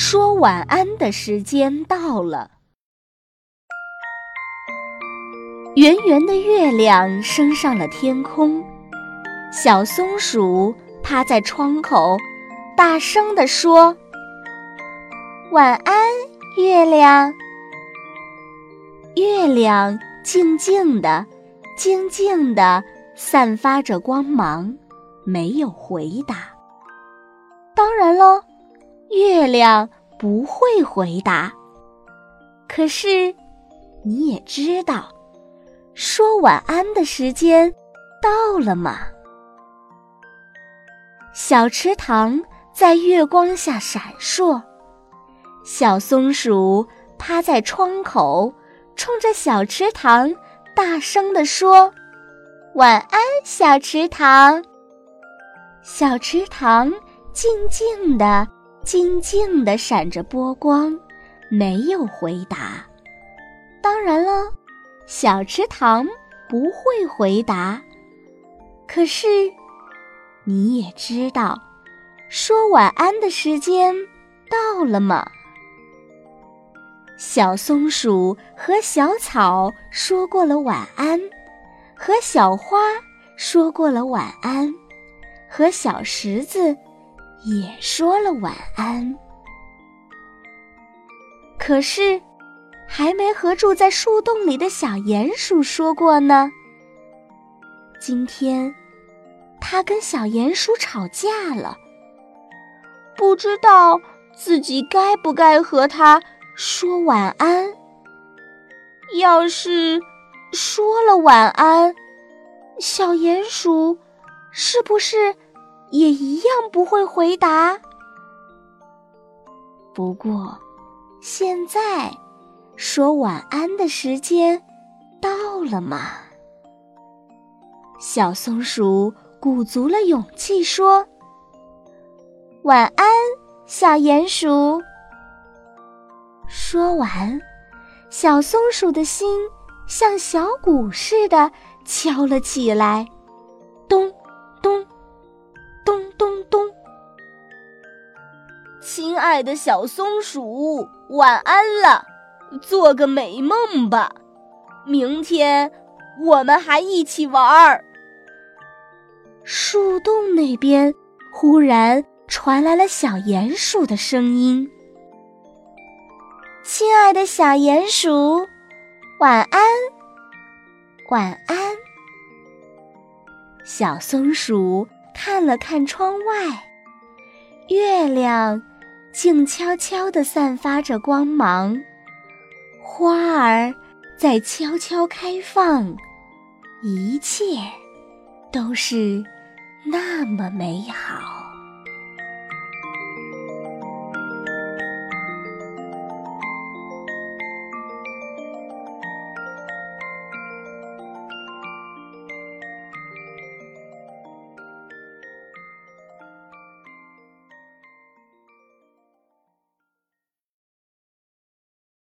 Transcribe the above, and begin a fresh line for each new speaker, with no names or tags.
说晚安的时间到了。圆圆的月亮升上了天空，小松鼠趴在窗口，大声地说：“晚安，月亮。”月亮静静的、静静的散发着光芒，没有回答。当然喽，月亮不会回答。可是，你也知道，说晚安的时间到了吗？小池塘在月光下闪烁，小松鼠趴在窗口。冲着小池塘大声地说：“晚安，小池塘。”小池塘静静的、静静的闪着波光，没有回答。当然了，小池塘不会回答。可是，你也知道，说晚安的时间到了吗？小松鼠和小草说过了晚安，和小花说过了晚安，和小石子也说了晚安。可是，还没和住在树洞里的小鼹鼠说过呢。今天，它跟小鼹鼠吵架了，不知道自己该不该和它。说晚安。要是说了晚安，小鼹鼠是不是也一样不会回答？不过，现在说晚安的时间到了嘛。小松鼠鼓足了勇气说：“晚安，小鼹鼠。”说完，小松鼠的心像小鼓似的敲了起来，咚咚咚咚。亲爱的小松鼠，晚安了，做个美梦吧。明天我们还一起玩儿。树洞那边忽然传来了小鼹鼠的声音。亲爱的小鼹鼠，晚安，晚安。小松鼠看了看窗外，月亮静悄悄地散发着光芒，花儿在悄悄开放，一切都是那么美好。